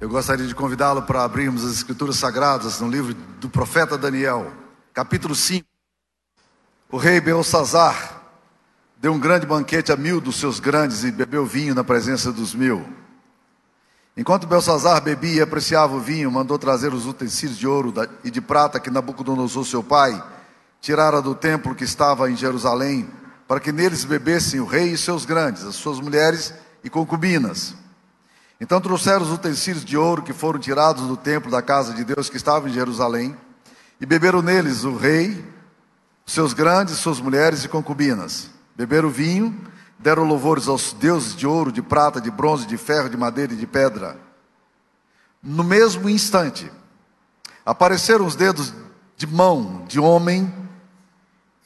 Eu gostaria de convidá-lo para abrirmos as Escrituras Sagradas no livro do profeta Daniel, capítulo 5. O rei Belsazar deu um grande banquete a mil dos seus grandes e bebeu vinho na presença dos mil. Enquanto Belsazar bebia e apreciava o vinho, mandou trazer os utensílios de ouro e de prata que Nabucodonosor, seu pai, tirara do templo que estava em Jerusalém, para que neles bebessem o rei e seus grandes, as suas mulheres e concubinas. Então trouxeram os utensílios de ouro que foram tirados do templo da casa de Deus que estava em Jerusalém, e beberam neles o rei, seus grandes, suas mulheres e concubinas. Beberam vinho, deram louvores aos deuses de ouro, de prata, de bronze, de ferro, de madeira e de pedra. No mesmo instante, apareceram os dedos de mão de homem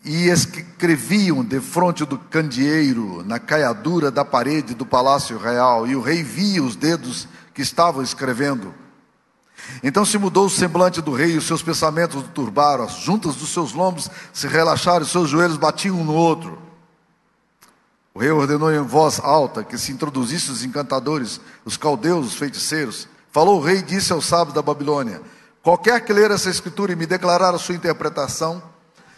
e escreviam de frente do candeeiro, na caiadura da parede do palácio real, e o rei via os dedos que estavam escrevendo. Então se mudou o semblante do rei, os seus pensamentos o turbaram, as juntas dos seus lombos se relaxaram, e seus joelhos batiam um no outro. O rei ordenou em voz alta que se introduzissem os encantadores, os caldeus, os feiticeiros. Falou o rei e disse aos sábios da Babilônia: Qualquer que ler essa escritura e me declarar a sua interpretação,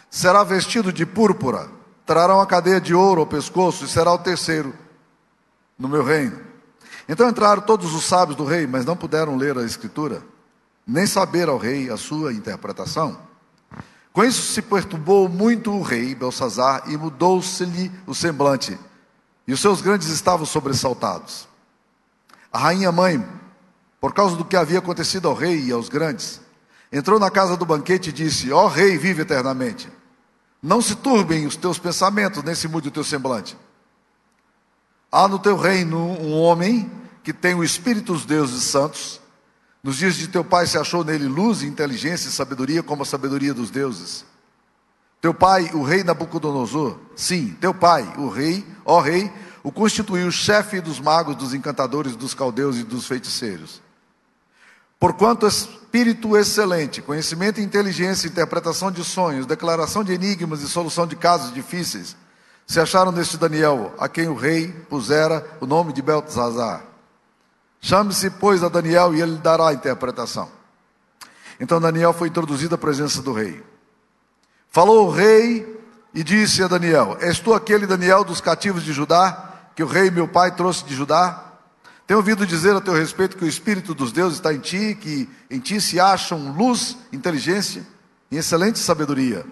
será vestido de púrpura, trará uma cadeia de ouro ao pescoço e será o terceiro no meu reino. Então entraram todos os sábios do rei, mas não puderam ler a escritura, nem saber ao rei a sua interpretação. Com isso se perturbou muito o rei Belsazar e mudou-se-lhe o semblante, e os seus grandes estavam sobressaltados. A rainha mãe, por causa do que havia acontecido ao rei e aos grandes, entrou na casa do banquete e disse: Ó oh, rei, vive eternamente. Não se turbem os teus pensamentos, nem se mude o teu semblante. Há no teu reino um homem que tem o espírito dos deuses santos. Nos dias de teu pai se achou nele luz, inteligência e sabedoria, como a sabedoria dos deuses. Teu pai, o rei Nabucodonosor, sim, teu pai, o rei, ó rei, o constituiu chefe dos magos, dos encantadores, dos caldeus e dos feiticeiros. Porquanto espírito excelente, conhecimento inteligência, interpretação de sonhos, declaração de enigmas e solução de casos difíceis, se acharam neste Daniel, a quem o rei pusera o nome de Beltesazar. Chame-se, pois, a Daniel e ele dará a interpretação. Então Daniel foi introduzido à presença do rei. Falou o rei e disse a Daniel: És tu aquele Daniel dos cativos de Judá, que o rei meu pai trouxe de Judá? Tenho ouvido dizer a teu respeito que o Espírito dos deuses está em ti, que em ti se acham luz, inteligência e excelente sabedoria.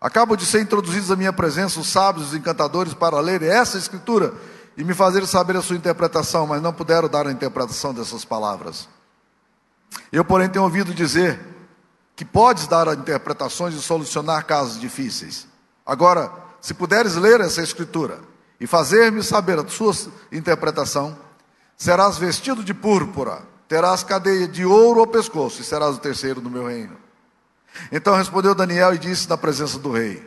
Acabo de ser introduzidos à minha presença os sábios, os encantadores, para ler essa escritura e me fazer saber a sua interpretação, mas não puderam dar a interpretação dessas palavras. Eu, porém, tenho ouvido dizer que podes dar interpretações e solucionar casos difíceis. Agora, se puderes ler essa escritura e fazer-me saber a sua interpretação, Serás vestido de púrpura, terás cadeia de ouro ao pescoço, e serás o terceiro no meu reino. Então respondeu Daniel e disse na presença do rei: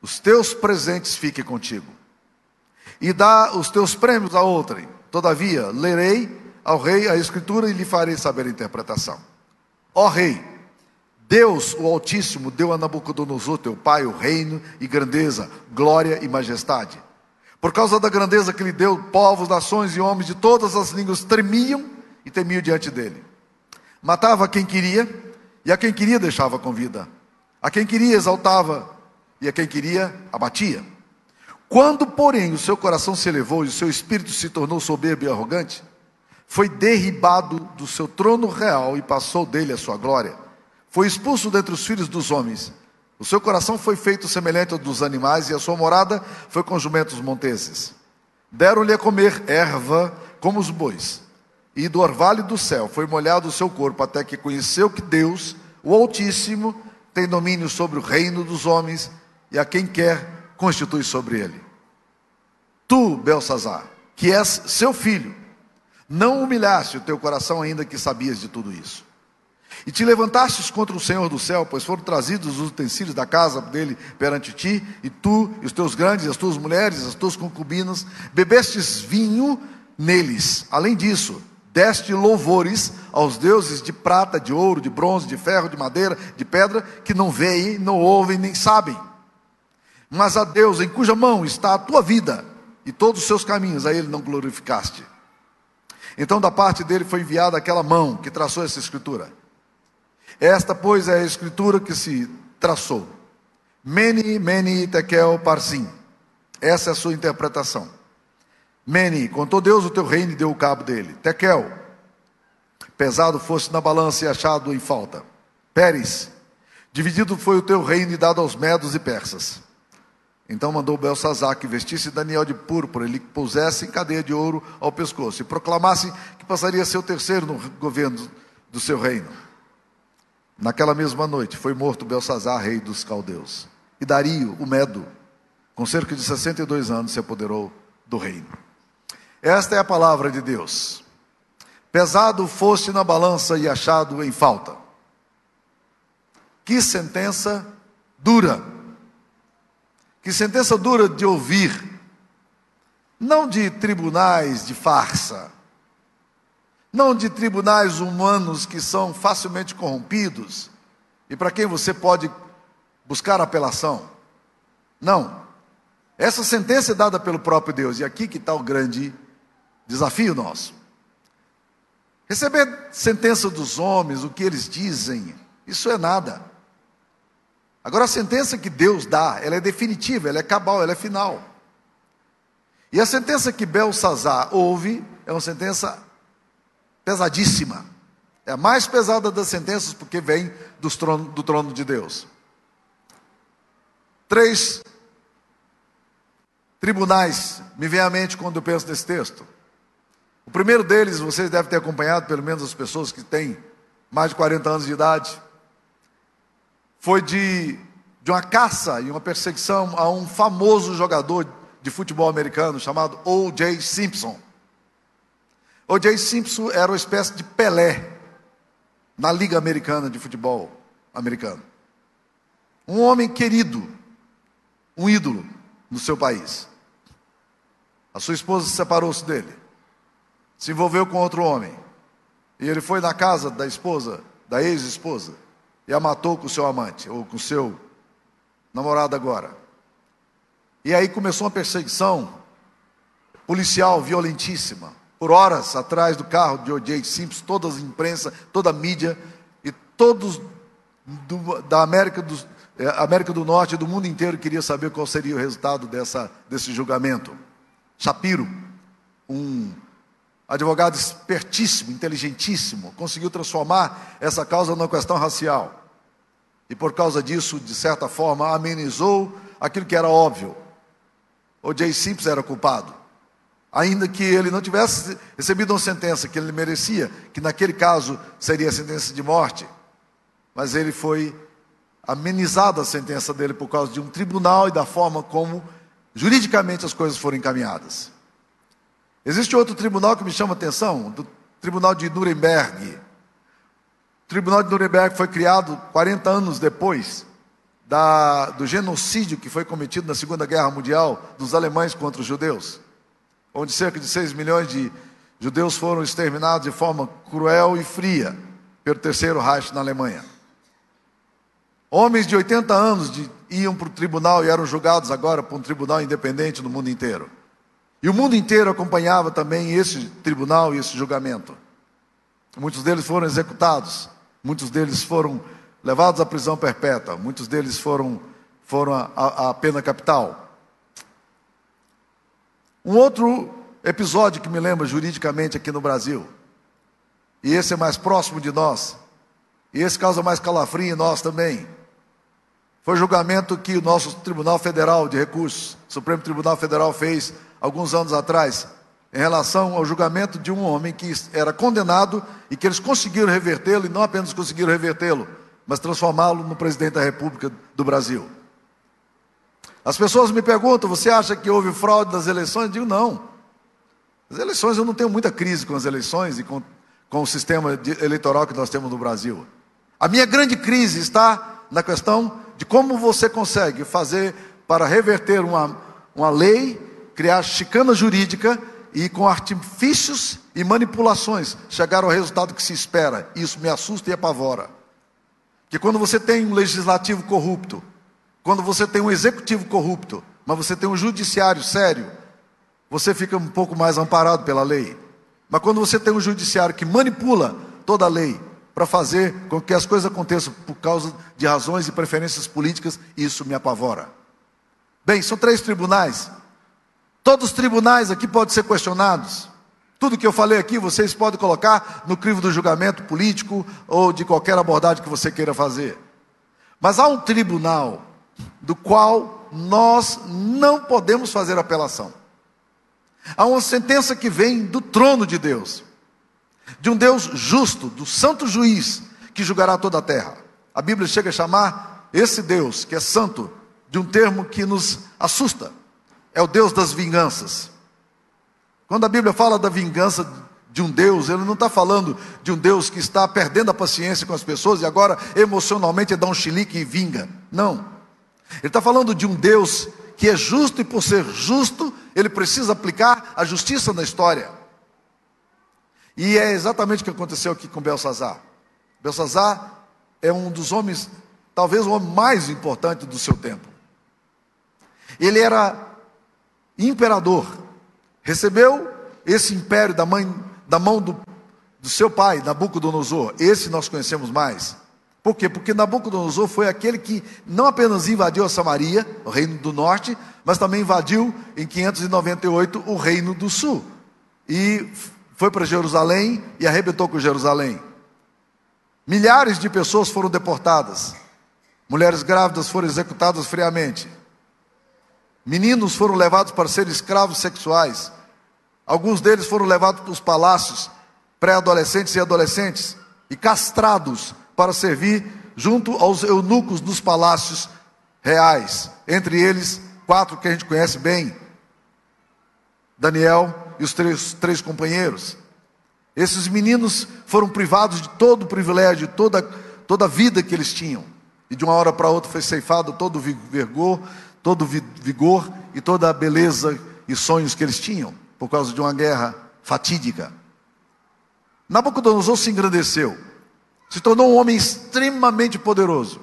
Os teus presentes fiquem contigo, e dá os teus prêmios a outrem. Todavia, lerei ao rei a escritura e lhe farei saber a interpretação. Ó rei, Deus, o Altíssimo, deu a Nabucodonosor, teu pai, o reino e grandeza, glória e majestade por causa da grandeza que lhe deu, povos, nações e homens de todas as línguas tremiam e temiam diante dele. Matava quem queria e a quem queria deixava com vida. A quem queria exaltava e a quem queria abatia. Quando, porém, o seu coração se elevou e o seu espírito se tornou soberbo e arrogante, foi derribado do seu trono real e passou dele a sua glória. Foi expulso dentre os filhos dos homens o seu coração foi feito semelhante ao dos animais, e a sua morada foi com jumentos monteses. Deram-lhe a comer erva como os bois, e do orvalho do céu foi molhado o seu corpo, até que conheceu que Deus, o Altíssimo, tem domínio sobre o reino dos homens, e a quem quer constitui sobre ele. Tu, Belsazar, que és seu filho, não humilhaste o teu coração ainda que sabias de tudo isso. E te levantastes contra o Senhor do céu, pois foram trazidos os utensílios da casa dele perante ti, e tu, e os teus grandes, as tuas mulheres, as tuas concubinas, bebestes vinho neles. Além disso, deste louvores aos deuses de prata, de ouro, de bronze, de ferro, de madeira, de pedra, que não veem, não ouvem, nem sabem. Mas a Deus, em cuja mão está a tua vida e todos os seus caminhos, a ele não glorificaste. Então, da parte dele foi enviada aquela mão que traçou essa escritura. Esta, pois, é a escritura que se traçou. Meni, meni, tekel, parsim. Essa é a sua interpretação. Meni, contou Deus o teu reino e deu o cabo dele. Tekel, pesado fosse na balança e achado em falta. Pérez, dividido foi o teu reino e dado aos medos e persas. Então mandou Belsazar que vestisse Daniel de púrpura, ele pusesse em cadeia de ouro ao pescoço e proclamasse que passaria a ser o terceiro no governo do seu reino. Naquela mesma noite foi morto Belsazar, rei dos caldeus. E Dario, o Medo, com cerca de 62 anos, se apoderou do reino. Esta é a palavra de Deus. Pesado foste na balança e achado em falta. Que sentença dura. Que sentença dura de ouvir. Não de tribunais de farsa. Não de tribunais humanos que são facilmente corrompidos e para quem você pode buscar apelação. Não. Essa sentença é dada pelo próprio Deus, e aqui que está o grande desafio nosso. Receber sentença dos homens, o que eles dizem, isso é nada. Agora, a sentença que Deus dá, ela é definitiva, ela é cabal, ela é final. E a sentença que Belsazar ouve é uma sentença pesadíssima. É a mais pesada das sentenças, porque vem do trono, do trono de Deus. Três tribunais me vem à mente quando eu penso nesse texto. O primeiro deles, vocês devem ter acompanhado, pelo menos as pessoas que têm mais de 40 anos de idade, foi de, de uma caça e uma perseguição a um famoso jogador de futebol americano chamado O.J. Simpson. O.J. Simpson era uma espécie de Pelé na Liga Americana de Futebol americano. Um homem querido, um ídolo no seu país. A sua esposa separou-se dele, se envolveu com outro homem. E ele foi na casa da esposa, da ex-esposa, e a matou com o seu amante, ou com o seu namorado agora. E aí começou uma perseguição policial violentíssima por horas atrás do carro de O.J. Simpson, toda a imprensa, toda a mídia e todos do, da América do, é, América do Norte e do mundo inteiro queria saber qual seria o resultado dessa, desse julgamento. Shapiro, um advogado espertíssimo, inteligentíssimo, conseguiu transformar essa causa numa questão racial. E por causa disso, de certa forma, amenizou aquilo que era óbvio. O Jay Simpson era culpado ainda que ele não tivesse recebido uma sentença que ele merecia, que naquele caso seria a sentença de morte, mas ele foi amenizada a sentença dele por causa de um tribunal e da forma como juridicamente as coisas foram encaminhadas. Existe outro tribunal que me chama a atenção, do Tribunal de Nuremberg. O Tribunal de Nuremberg foi criado 40 anos depois da, do genocídio que foi cometido na Segunda Guerra Mundial dos alemães contra os judeus onde cerca de 6 milhões de judeus foram exterminados de forma cruel e fria pelo terceiro Reich na Alemanha. Homens de 80 anos de, iam para o tribunal e eram julgados agora por um tribunal independente no mundo inteiro. E o mundo inteiro acompanhava também esse tribunal e esse julgamento. Muitos deles foram executados, muitos deles foram levados à prisão perpétua, muitos deles foram, foram à pena capital. Um outro episódio que me lembra juridicamente aqui no Brasil, e esse é mais próximo de nós, e esse causa mais calafrio em nós também, foi o julgamento que o nosso Tribunal Federal de Recursos, Supremo Tribunal Federal, fez alguns anos atrás, em relação ao julgamento de um homem que era condenado e que eles conseguiram revertê-lo, e não apenas conseguiram revertê-lo, mas transformá-lo no presidente da República do Brasil. As pessoas me perguntam: você acha que houve fraude nas eleições? Eu digo: não. As eleições, eu não tenho muita crise com as eleições e com, com o sistema de, eleitoral que nós temos no Brasil. A minha grande crise está na questão de como você consegue fazer para reverter uma, uma lei, criar chicana jurídica e com artifícios e manipulações chegar ao resultado que se espera. Isso me assusta e apavora. Que quando você tem um legislativo corrupto, quando você tem um executivo corrupto, mas você tem um judiciário sério, você fica um pouco mais amparado pela lei. Mas quando você tem um judiciário que manipula toda a lei para fazer com que as coisas aconteçam por causa de razões e preferências políticas, isso me apavora. Bem, são três tribunais. Todos os tribunais aqui podem ser questionados. Tudo que eu falei aqui, vocês podem colocar no crivo do julgamento político ou de qualquer abordagem que você queira fazer. Mas há um tribunal do qual nós não podemos fazer apelação. Há uma sentença que vem do trono de Deus, de um Deus justo, do santo juiz que julgará toda a terra. A Bíblia chega a chamar esse Deus, que é santo, de um termo que nos assusta. É o Deus das vinganças. Quando a Bíblia fala da vingança de um Deus, ele não está falando de um Deus que está perdendo a paciência com as pessoas e agora emocionalmente dá um chilique e vinga. Não. Ele está falando de um Deus que é justo e por ser justo, ele precisa aplicar a justiça na história. E é exatamente o que aconteceu aqui com Belsazar. Belsazar é um dos homens, talvez o homem mais importante do seu tempo. Ele era imperador, recebeu esse império da, mãe, da mão do, do seu pai, Nabucodonosor. Esse nós conhecemos mais. Por quê? Porque Nabucodonosor foi aquele que não apenas invadiu a Samaria, o reino do norte, mas também invadiu em 598 o reino do sul. E foi para Jerusalém e arrebentou com Jerusalém. Milhares de pessoas foram deportadas. Mulheres grávidas foram executadas friamente. Meninos foram levados para ser escravos sexuais. Alguns deles foram levados para os palácios, pré-adolescentes e adolescentes, e castrados para servir junto aos eunucos dos palácios reais. Entre eles, quatro que a gente conhece bem: Daniel e os três, três companheiros. Esses meninos foram privados de todo o privilégio, toda, toda a vida que eles tinham. E de uma hora para outra foi ceifado todo o vigor, todo o vigor e toda a beleza e sonhos que eles tinham, por causa de uma guerra fatídica. Nabucodonosor se engrandeceu se tornou um homem extremamente poderoso.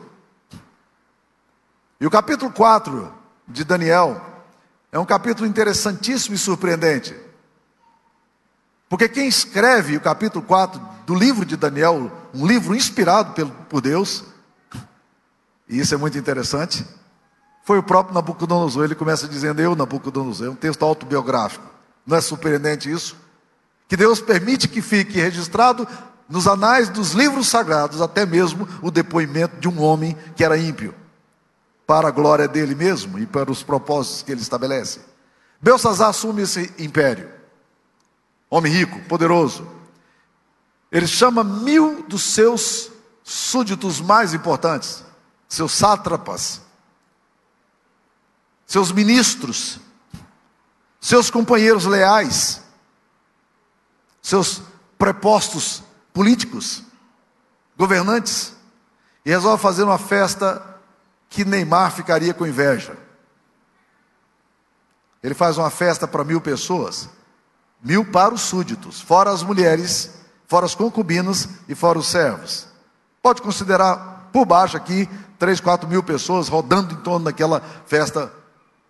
E o capítulo 4 de Daniel é um capítulo interessantíssimo e surpreendente. Porque quem escreve o capítulo 4 do livro de Daniel, um livro inspirado por Deus, e isso é muito interessante, foi o próprio Nabucodonosor. Ele começa dizendo: Eu, Nabucodonosor, é um texto autobiográfico. Não é surpreendente isso? Que Deus permite que fique registrado nos anais dos livros sagrados, até mesmo o depoimento de um homem que era ímpio, para a glória dele mesmo e para os propósitos que ele estabelece. Belsazar assume esse império, homem rico, poderoso. Ele chama mil dos seus súditos mais importantes, seus sátrapas, seus ministros, seus companheiros leais, seus prepostos políticos, governantes, e resolve fazer uma festa que Neymar ficaria com inveja. Ele faz uma festa para mil pessoas, mil para os súditos, fora as mulheres, fora as concubinas e fora os servos. Pode considerar por baixo aqui três, quatro mil pessoas rodando em torno daquela festa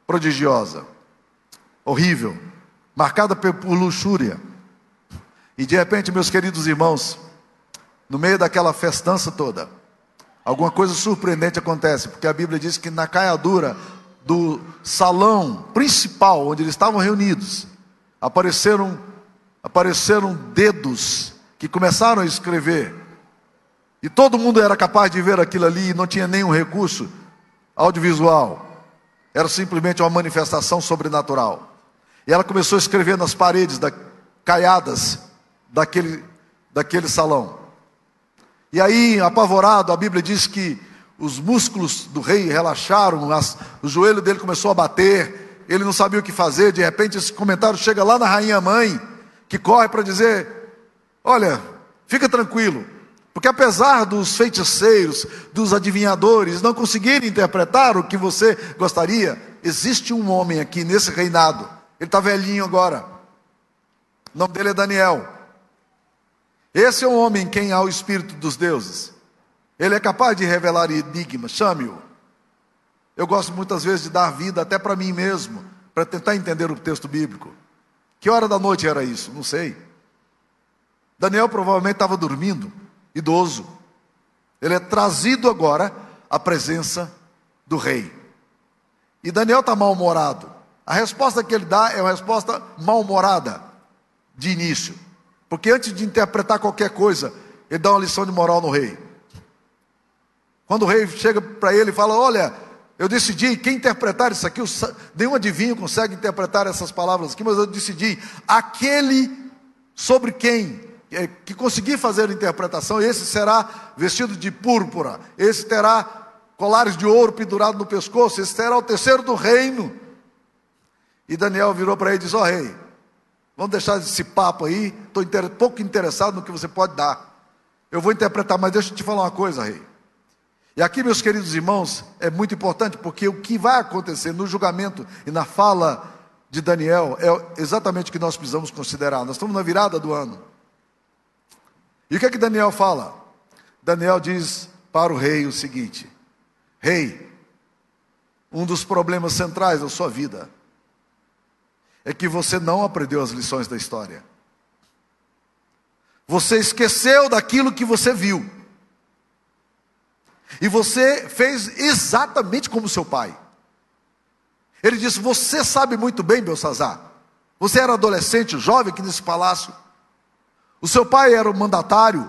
prodigiosa, horrível, marcada por luxúria. E de repente, meus queridos irmãos, no meio daquela festança toda, alguma coisa surpreendente acontece, porque a Bíblia diz que na caiadura do salão principal onde eles estavam reunidos, apareceram apareceram dedos que começaram a escrever. E todo mundo era capaz de ver aquilo ali e não tinha nenhum recurso audiovisual. Era simplesmente uma manifestação sobrenatural. E ela começou a escrever nas paredes da, caiadas daquele, daquele salão. E aí, apavorado, a Bíblia diz que os músculos do rei relaxaram, as, o joelho dele começou a bater, ele não sabia o que fazer. De repente, esse comentário chega lá na rainha mãe, que corre para dizer: Olha, fica tranquilo, porque apesar dos feiticeiros, dos adivinhadores não conseguirem interpretar o que você gostaria, existe um homem aqui nesse reinado, ele está velhinho agora, o nome dele é Daniel. Esse é um homem em quem há o Espírito dos deuses. Ele é capaz de revelar enigmas, chame-o. Eu gosto muitas vezes de dar vida até para mim mesmo, para tentar entender o texto bíblico. Que hora da noite era isso? Não sei. Daniel provavelmente estava dormindo, idoso. Ele é trazido agora à presença do rei. E Daniel está mal-humorado. A resposta que ele dá é uma resposta mal-humorada, de início. Porque antes de interpretar qualquer coisa, ele dá uma lição de moral no rei. Quando o rei chega para ele e fala: Olha, eu decidi quem interpretar isso aqui, nenhum adivinho consegue interpretar essas palavras aqui, mas eu decidi, aquele sobre quem é, que conseguir fazer a interpretação, esse será vestido de púrpura, esse terá colares de ouro pendurado no pescoço, esse será o terceiro do reino. E Daniel virou para ele e disse: Ó oh, rei, vamos deixar esse papo aí, estou inter... pouco interessado no que você pode dar. Eu vou interpretar, mas deixa eu te falar uma coisa, rei. E aqui, meus queridos irmãos, é muito importante, porque o que vai acontecer no julgamento e na fala de Daniel é exatamente o que nós precisamos considerar. Nós estamos na virada do ano. E o que é que Daniel fala? Daniel diz para o rei o seguinte: Rei, um dos problemas centrais da sua vida é que você não aprendeu as lições da história. Você esqueceu daquilo que você viu. E você fez exatamente como seu pai. Ele disse: Você sabe muito bem, Belsazar. Você era adolescente, jovem aqui nesse palácio. O seu pai era o mandatário.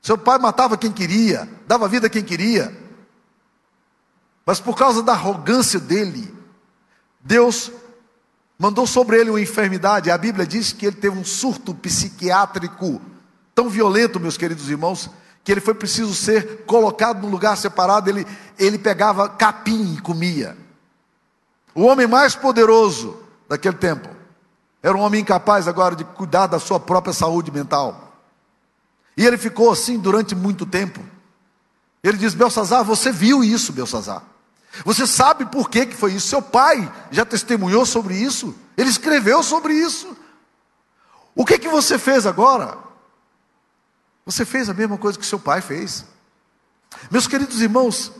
Seu pai matava quem queria, dava vida a quem queria. Mas por causa da arrogância dele, Deus mandou sobre ele uma enfermidade. A Bíblia diz que ele teve um surto psiquiátrico tão violento, meus queridos irmãos, que ele foi preciso ser colocado num lugar separado. Ele, ele pegava capim e comia. O homem mais poderoso daquele tempo era um homem incapaz agora de cuidar da sua própria saúde mental. E ele ficou assim durante muito tempo. Ele diz: Belsazar, você viu isso, Belsazar. Você sabe por que, que foi isso? Seu pai já testemunhou sobre isso, ele escreveu sobre isso. O que, que você fez agora? Você fez a mesma coisa que seu pai fez. Meus queridos irmãos,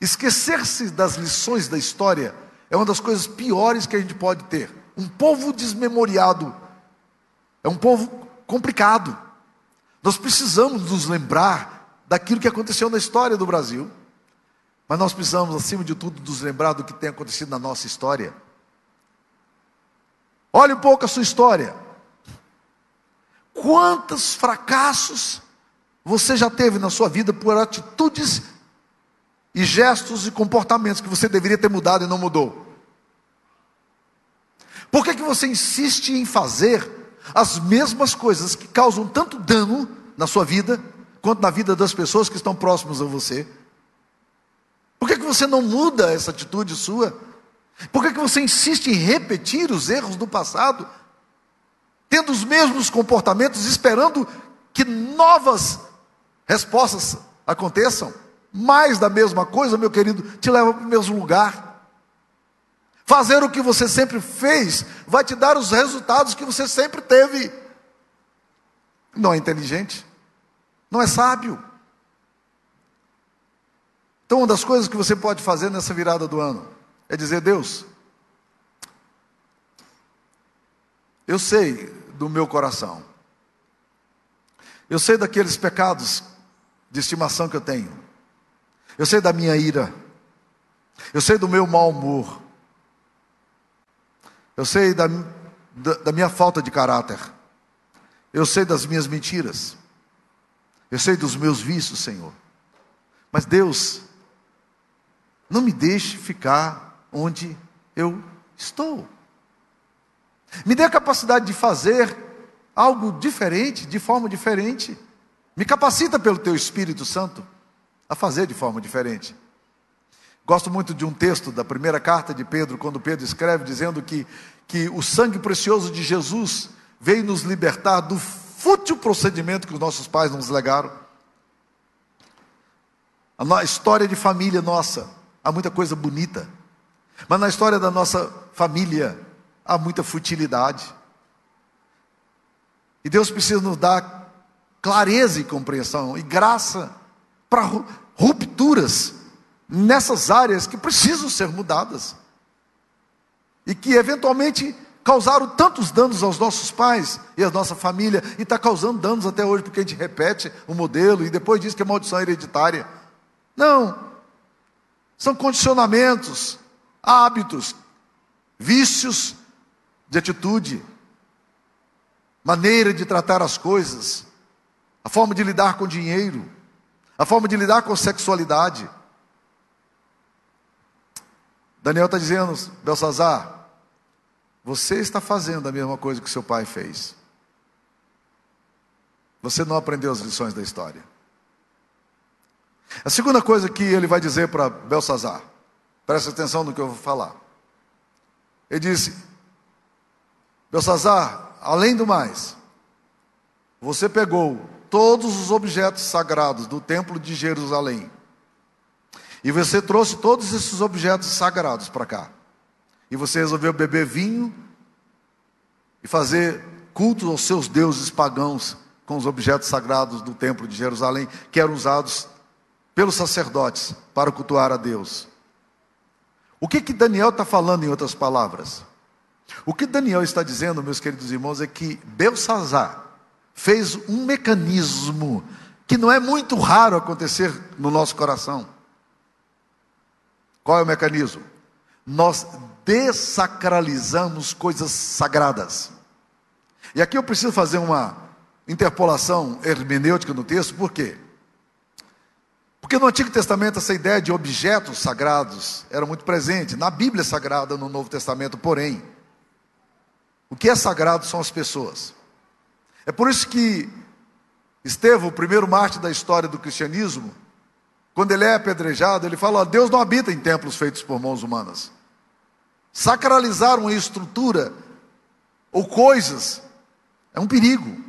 esquecer-se das lições da história é uma das coisas piores que a gente pode ter. Um povo desmemoriado é um povo complicado. Nós precisamos nos lembrar daquilo que aconteceu na história do Brasil. Mas nós precisamos, acima de tudo, nos lembrar do que tem acontecido na nossa história. Olhe um pouco a sua história. Quantos fracassos você já teve na sua vida por atitudes e gestos e comportamentos que você deveria ter mudado e não mudou? Por que, que você insiste em fazer as mesmas coisas que causam tanto dano na sua vida, quanto na vida das pessoas que estão próximas a você? Por que, que você não muda essa atitude sua? Por que, que você insiste em repetir os erros do passado, tendo os mesmos comportamentos, esperando que novas respostas aconteçam? Mais da mesma coisa, meu querido, te leva para o mesmo lugar. Fazer o que você sempre fez vai te dar os resultados que você sempre teve. Não é inteligente, não é sábio. Então, uma das coisas que você pode fazer nessa virada do ano é dizer: Deus, eu sei do meu coração, eu sei daqueles pecados de estimação que eu tenho, eu sei da minha ira, eu sei do meu mau humor, eu sei da, da, da minha falta de caráter, eu sei das minhas mentiras, eu sei dos meus vícios, Senhor. Mas Deus, não me deixe ficar onde eu estou. Me dê a capacidade de fazer algo diferente, de forma diferente. Me capacita pelo teu Espírito Santo a fazer de forma diferente. Gosto muito de um texto da primeira carta de Pedro, quando Pedro escreve dizendo que, que o sangue precioso de Jesus veio nos libertar do fútil procedimento que os nossos pais nos legaram. A história de família nossa há muita coisa bonita. Mas na história da nossa família há muita futilidade. E Deus precisa nos dar clareza e compreensão e graça para rupturas nessas áreas que precisam ser mudadas. E que eventualmente causaram tantos danos aos nossos pais e à nossa família, e está causando danos até hoje, porque a gente repete o modelo e depois diz que é maldição hereditária. Não. São condicionamentos, hábitos, vícios de atitude, maneira de tratar as coisas, a forma de lidar com dinheiro, a forma de lidar com sexualidade. Daniel está dizendo, Belsazar, você está fazendo a mesma coisa que seu pai fez. Você não aprendeu as lições da história. A segunda coisa que ele vai dizer para Belsazar, presta atenção no que eu vou falar. Ele disse: Belsazar, além do mais, você pegou todos os objetos sagrados do templo de Jerusalém e você trouxe todos esses objetos sagrados para cá. E você resolveu beber vinho e fazer culto aos seus deuses pagãos com os objetos sagrados do templo de Jerusalém, que eram usados pelos sacerdotes para cultuar a Deus. O que que Daniel está falando em outras palavras? O que Daniel está dizendo, meus queridos irmãos, é que Belsazar fez um mecanismo que não é muito raro acontecer no nosso coração. Qual é o mecanismo? Nós desacralizamos coisas sagradas. E aqui eu preciso fazer uma interpolação hermenêutica no texto, por quê? Porque no Antigo Testamento essa ideia de objetos sagrados era muito presente. Na Bíblia Sagrada, no Novo Testamento, porém, o que é sagrado são as pessoas. É por isso que Estevão, o primeiro mártir da história do cristianismo, quando ele é apedrejado, ele fala: ó, Deus não habita em templos feitos por mãos humanas. Sacralizar uma estrutura ou coisas é um perigo.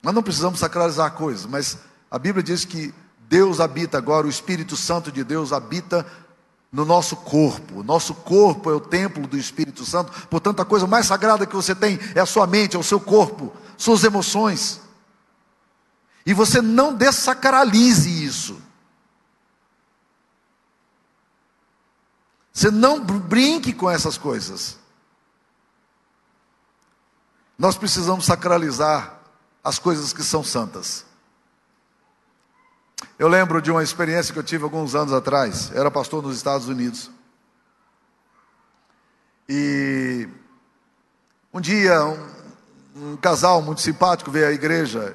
Nós não precisamos sacralizar coisas, mas a Bíblia diz que Deus habita agora, o Espírito Santo de Deus habita no nosso corpo. Nosso corpo é o templo do Espírito Santo. Portanto, a coisa mais sagrada que você tem é a sua mente, é o seu corpo, suas emoções. E você não desacralize isso. Você não brinque com essas coisas. Nós precisamos sacralizar as coisas que são santas. Eu lembro de uma experiência que eu tive alguns anos atrás. Eu era pastor nos Estados Unidos. E um dia, um, um, casal muito simpático veio à igreja.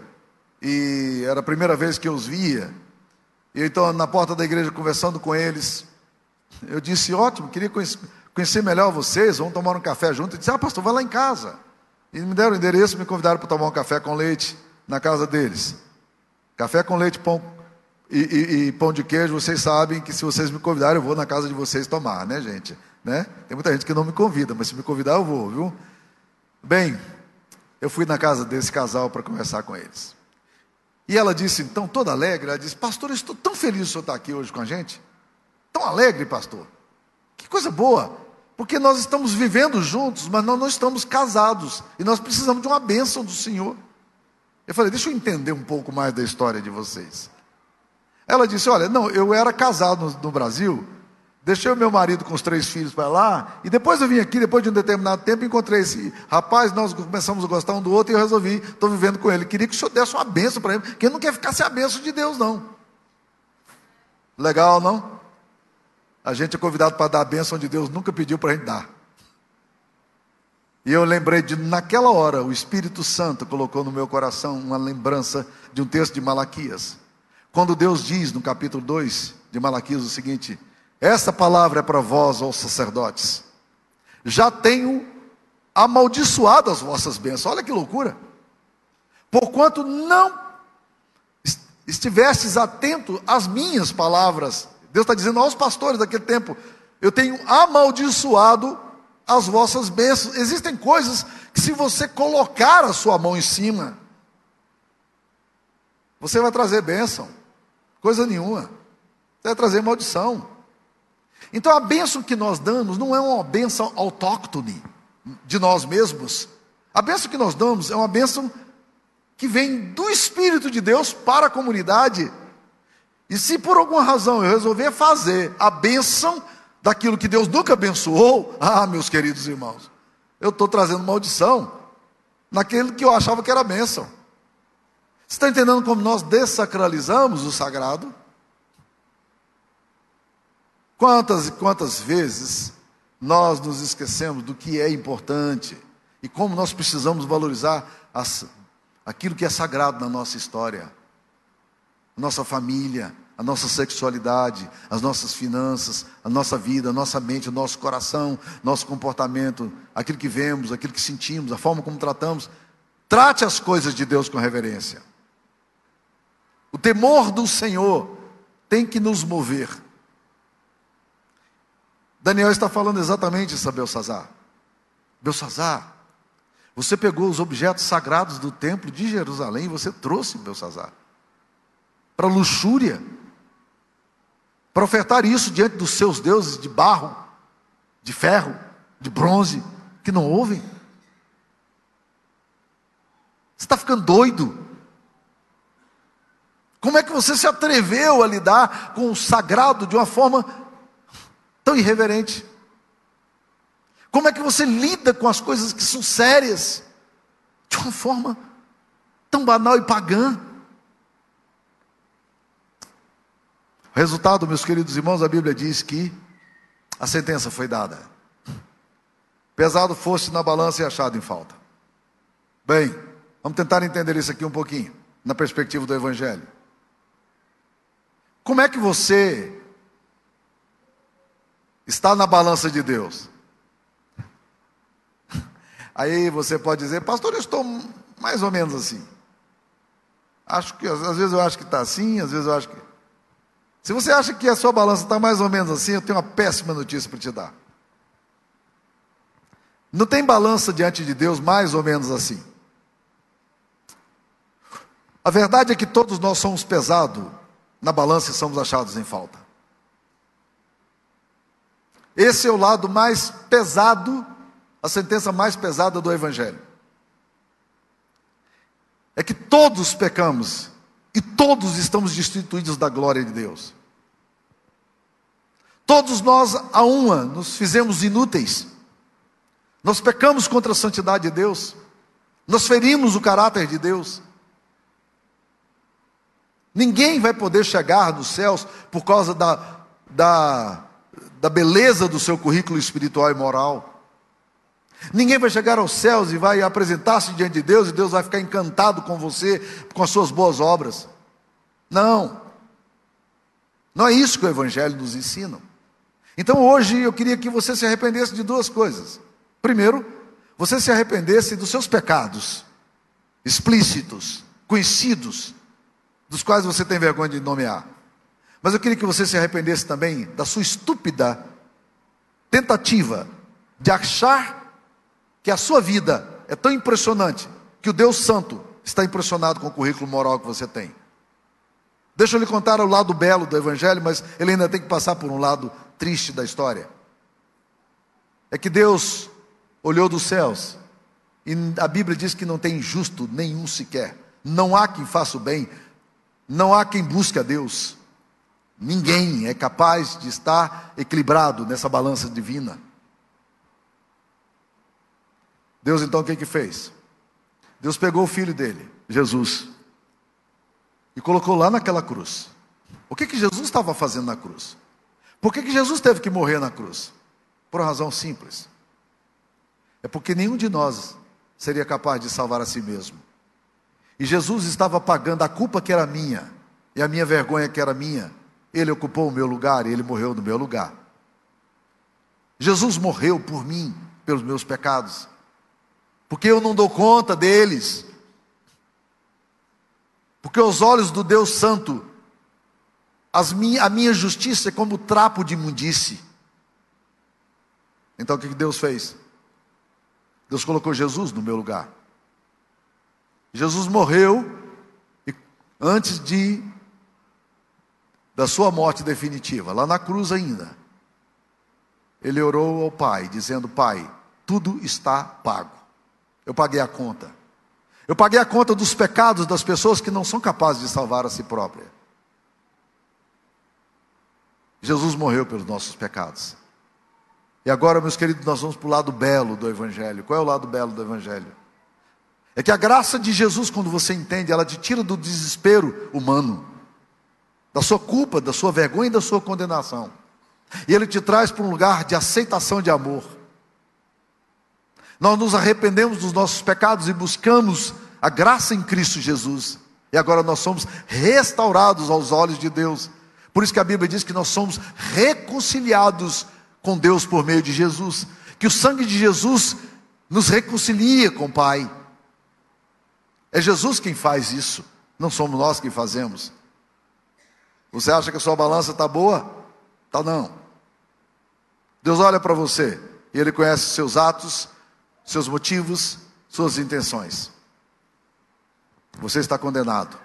E era a primeira vez que eu os via. E então, na porta da igreja, conversando com eles, eu disse: Ótimo, queria conhecer melhor vocês. Vamos tomar um café junto. E disse: Ah, pastor, vai lá em casa. E me deram o endereço, me convidaram para tomar um café com leite na casa deles. Café com leite, pão e, e, e, pão de queijo, vocês sabem que se vocês me convidarem, eu vou na casa de vocês tomar, né, gente? Né? Tem muita gente que não me convida, mas se me convidar, eu vou, viu? Bem, eu fui na casa desse casal para conversar com eles. E ela disse, então, toda alegre, ela disse: Pastor, eu estou tão feliz de o senhor estar aqui hoje com a gente. Tão alegre, pastor. Que coisa boa. Porque nós estamos vivendo juntos, mas nós não estamos casados. E nós precisamos de uma bênção do Senhor. Eu falei: Deixa eu entender um pouco mais da história de vocês. Ela disse: Olha, não, eu era casado no, no Brasil, deixei o meu marido com os três filhos para lá, e depois eu vim aqui, depois de um determinado tempo, encontrei esse rapaz, nós começamos a gostar um do outro e eu resolvi, estou vivendo com ele. Queria que o senhor desse uma benção para ele, porque ele não quer ficar sem a benção de Deus, não. Legal, não? A gente é convidado para dar a benção de Deus, nunca pediu para a gente dar. E eu lembrei de, naquela hora, o Espírito Santo colocou no meu coração uma lembrança de um texto de Malaquias. Quando Deus diz no capítulo 2 de Malaquias o seguinte: Esta palavra é para vós, ó sacerdotes. Já tenho amaldiçoado as vossas bênçãos. Olha que loucura. Porquanto não estivestes atento às minhas palavras. Deus está dizendo aos pastores daquele tempo: Eu tenho amaldiçoado as vossas bênçãos. Existem coisas que, se você colocar a sua mão em cima, você vai trazer bênção. Coisa nenhuma. Vai trazer maldição. Então a bênção que nós damos não é uma bênção autóctone de nós mesmos. A bênção que nós damos é uma bênção que vem do Espírito de Deus para a comunidade. E se por alguma razão eu resolver fazer a bênção daquilo que Deus nunca abençoou, ah, meus queridos irmãos, eu estou trazendo maldição naquele que eu achava que era bênção. Você está entendendo como nós desacralizamos o sagrado? Quantas e quantas vezes nós nos esquecemos do que é importante e como nós precisamos valorizar as, aquilo que é sagrado na nossa história, a nossa família, a nossa sexualidade, as nossas finanças, a nossa vida, a nossa mente, o nosso coração, nosso comportamento, aquilo que vemos, aquilo que sentimos, a forma como tratamos. Trate as coisas de Deus com reverência. O temor do Senhor tem que nos mover. Daniel está falando exatamente isso a Belsazar. Belsazar, você pegou os objetos sagrados do templo de Jerusalém e você trouxe Belsazar para luxúria para ofertar isso diante dos seus deuses de barro, de ferro, de bronze, que não ouvem. Você está ficando doido. Como é que você se atreveu a lidar com o sagrado de uma forma tão irreverente? Como é que você lida com as coisas que são sérias de uma forma tão banal e pagã? Resultado, meus queridos irmãos, a Bíblia diz que a sentença foi dada. Pesado fosse na balança e achado em falta. Bem, vamos tentar entender isso aqui um pouquinho, na perspectiva do Evangelho. Como é que você está na balança de Deus? Aí você pode dizer, pastor, eu estou mais ou menos assim. Acho que, às vezes eu acho que está assim, às vezes eu acho que. Se você acha que a sua balança está mais ou menos assim, eu tenho uma péssima notícia para te dar. Não tem balança diante de Deus mais ou menos assim. A verdade é que todos nós somos pesados na balança somos achados em falta. Esse é o lado mais pesado, a sentença mais pesada do Evangelho. É que todos pecamos e todos estamos destituídos da glória de Deus. Todos nós, a uma, nos fizemos inúteis. Nós pecamos contra a santidade de Deus. Nós ferimos o caráter de Deus. Ninguém vai poder chegar nos céus por causa da, da, da beleza do seu currículo espiritual e moral. Ninguém vai chegar aos céus e vai apresentar-se diante de Deus e Deus vai ficar encantado com você, com as suas boas obras. Não. Não é isso que o Evangelho nos ensina. Então hoje eu queria que você se arrependesse de duas coisas. Primeiro, você se arrependesse dos seus pecados explícitos, conhecidos, dos quais você tem vergonha de nomear. Mas eu queria que você se arrependesse também da sua estúpida tentativa de achar que a sua vida é tão impressionante que o Deus Santo está impressionado com o currículo moral que você tem. Deixa eu lhe contar o lado belo do Evangelho, mas ele ainda tem que passar por um lado triste da história. É que Deus olhou dos céus e a Bíblia diz que não tem justo nenhum sequer. Não há quem faça o bem, não há quem busque a Deus. Ninguém é capaz de estar equilibrado nessa balança divina. Deus então o que que fez? Deus pegou o filho dele, Jesus, e colocou lá naquela cruz. O que que Jesus estava fazendo na cruz? Por que que Jesus teve que morrer na cruz? Por uma razão simples. É porque nenhum de nós seria capaz de salvar a si mesmo. E Jesus estava pagando a culpa que era minha e a minha vergonha que era minha. Ele ocupou o meu lugar e ele morreu no meu lugar. Jesus morreu por mim, pelos meus pecados porque eu não dou conta deles. Porque os olhos do Deus Santo, minha, a minha justiça é como trapo de imundice. Então o que Deus fez? Deus colocou Jesus no meu lugar. Jesus morreu e antes de da sua morte definitiva, lá na cruz ainda, ele orou ao Pai, dizendo: Pai, tudo está pago. Eu paguei a conta. Eu paguei a conta dos pecados das pessoas que não são capazes de salvar a si própria. Jesus morreu pelos nossos pecados. E agora, meus queridos, nós vamos para o lado belo do Evangelho. Qual é o lado belo do Evangelho? É que a graça de Jesus, quando você entende, ela te tira do desespero humano, da sua culpa, da sua vergonha e da sua condenação. E ele te traz para um lugar de aceitação de amor. Nós nos arrependemos dos nossos pecados e buscamos a graça em Cristo Jesus. E agora nós somos restaurados aos olhos de Deus. Por isso que a Bíblia diz que nós somos reconciliados com Deus por meio de Jesus. Que o sangue de Jesus nos reconcilia com o Pai. É Jesus quem faz isso, não somos nós quem fazemos. Você acha que a sua balança está boa? Está não. Deus olha para você e Ele conhece seus atos, seus motivos, suas intenções. Você está condenado.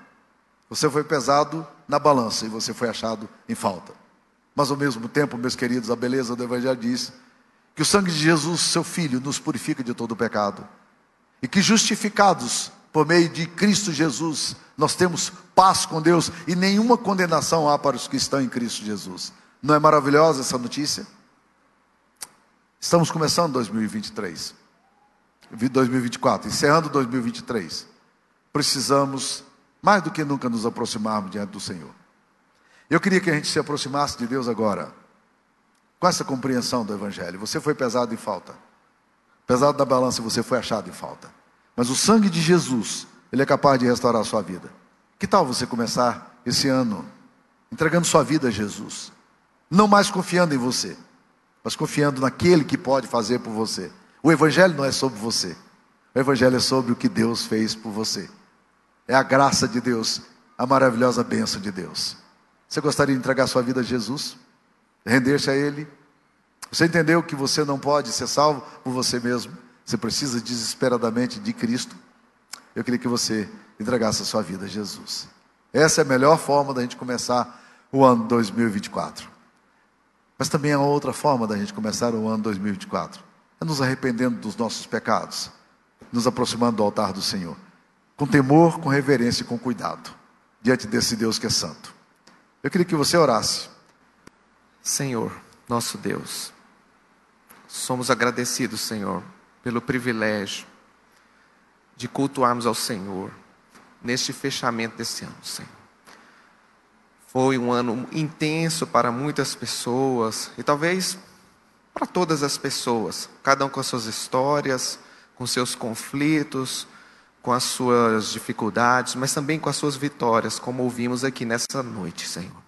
Você foi pesado na balança e você foi achado em falta. Mas ao mesmo tempo, meus queridos, a beleza do Evangelho diz que o sangue de Jesus, seu Filho, nos purifica de todo pecado. E que justificados por meio de Cristo Jesus, nós temos paz com Deus e nenhuma condenação há para os que estão em Cristo Jesus. Não é maravilhosa essa notícia? Estamos começando 2023, 2024, encerrando 2023. Precisamos, mais do que nunca, nos aproximarmos diante do Senhor. Eu queria que a gente se aproximasse de Deus agora, com essa compreensão do Evangelho. Você foi pesado em falta, pesado da balança, você foi achado em falta. Mas o sangue de Jesus, ele é capaz de restaurar a sua vida. Que tal você começar esse ano entregando sua vida a Jesus? Não mais confiando em você, mas confiando naquele que pode fazer por você. O Evangelho não é sobre você, o Evangelho é sobre o que Deus fez por você. É a graça de Deus, a maravilhosa bênção de Deus. Você gostaria de entregar sua vida a Jesus? Render-se a Ele? Você entendeu que você não pode ser salvo por você mesmo? Você precisa desesperadamente de Cristo? Eu queria que você entregasse a sua vida a Jesus. Essa é a melhor forma da gente começar o ano 2024. Mas também há outra forma da gente começar o ano 2024. É nos arrependendo dos nossos pecados, nos aproximando do altar do Senhor, com temor, com reverência e com cuidado, diante desse Deus que é santo. Eu queria que você orasse. Senhor, nosso Deus, somos agradecidos, Senhor, pelo privilégio de cultuarmos ao Senhor neste fechamento desse ano, Senhor. Foi um ano intenso para muitas pessoas e talvez para todas as pessoas, cada um com as suas histórias, com seus conflitos, com as suas dificuldades, mas também com as suas vitórias, como ouvimos aqui nessa noite, Senhor.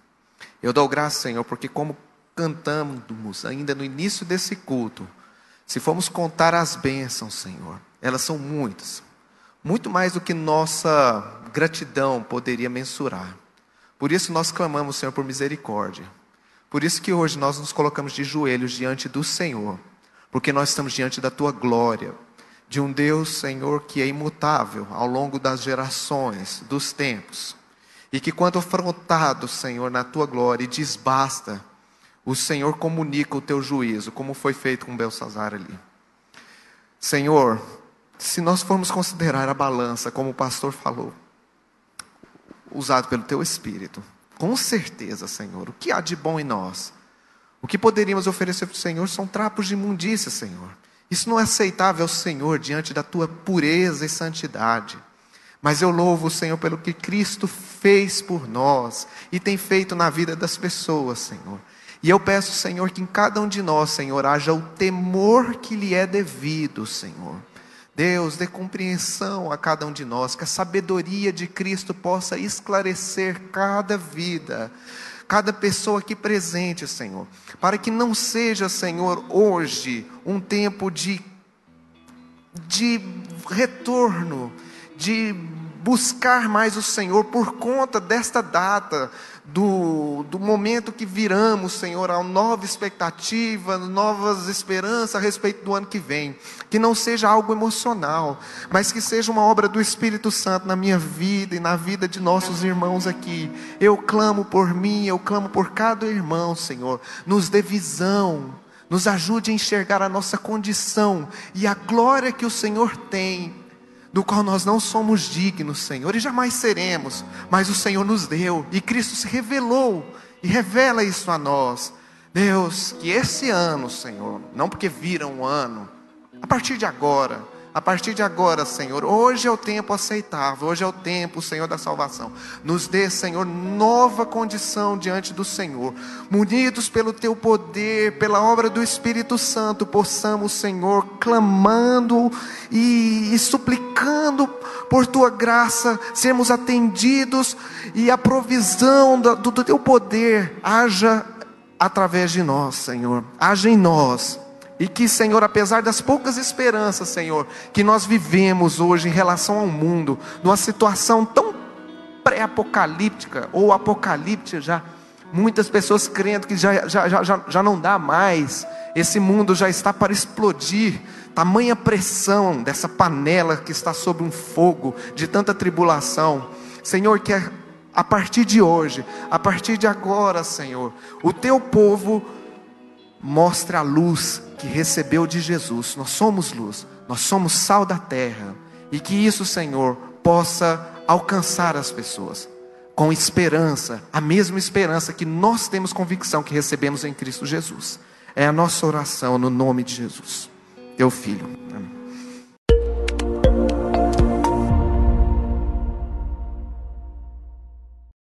Eu dou graças, Senhor, porque como cantamos ainda no início desse culto, se formos contar as bênçãos, Senhor, elas são muitas, muito mais do que nossa gratidão poderia mensurar. Por isso nós clamamos, Senhor, por misericórdia. Por isso que hoje nós nos colocamos de joelhos diante do Senhor, porque nós estamos diante da tua glória, de um Deus, Senhor, que é imutável ao longo das gerações, dos tempos, e que quando afrontado, Senhor, na tua glória e diz basta, o Senhor comunica o teu juízo, como foi feito com Belsazar ali. Senhor, se nós formos considerar a balança, como o pastor falou, usado pelo teu Espírito. Com certeza, Senhor, o que há de bom em nós? O que poderíamos oferecer para o Senhor são trapos de imundícia, Senhor. Isso não é aceitável Senhor diante da tua pureza e santidade. Mas eu louvo o Senhor pelo que Cristo fez por nós e tem feito na vida das pessoas, Senhor. E eu peço, Senhor, que em cada um de nós, Senhor, haja o temor que lhe é devido, Senhor. Deus, dê compreensão a cada um de nós, que a sabedoria de Cristo possa esclarecer cada vida, cada pessoa aqui presente, Senhor, para que não seja, Senhor, hoje um tempo de, de retorno, de buscar mais o Senhor por conta desta data, do, do momento que viramos, Senhor, a nova expectativa, novas esperanças a respeito do ano que vem. Que não seja algo emocional, mas que seja uma obra do Espírito Santo na minha vida e na vida de nossos irmãos aqui. Eu clamo por mim, eu clamo por cada irmão, Senhor. Nos dê visão, nos ajude a enxergar a nossa condição e a glória que o Senhor tem do qual nós não somos dignos, Senhor, e jamais seremos, mas o Senhor nos deu, e Cristo se revelou e revela isso a nós. Deus, que esse ano, Senhor, não porque vira um ano, a partir de agora, a partir de agora, Senhor, hoje é o tempo aceitável, hoje é o tempo, Senhor, da salvação. Nos dê, Senhor, nova condição diante do Senhor. Munidos pelo Teu poder, pela obra do Espírito Santo, possamos, Senhor, clamando e, e suplicando por Tua graça, sermos atendidos e a provisão do, do Teu poder haja através de nós, Senhor. Haja em nós e que, Senhor, apesar das poucas esperanças, Senhor, que nós vivemos hoje em relação ao mundo, numa situação tão pré-apocalíptica ou apocalíptica já, muitas pessoas crendo que já, já, já, já não dá mais, esse mundo já está para explodir, tamanha pressão dessa panela que está sob um fogo de tanta tribulação. Senhor, que a partir de hoje, a partir de agora, Senhor, o teu povo mostra a luz que recebeu de Jesus. Nós somos luz, nós somos sal da terra. E que isso, Senhor, possa alcançar as pessoas com esperança, a mesma esperança que nós temos convicção que recebemos em Cristo Jesus. É a nossa oração no nome de Jesus, teu filho. Amém.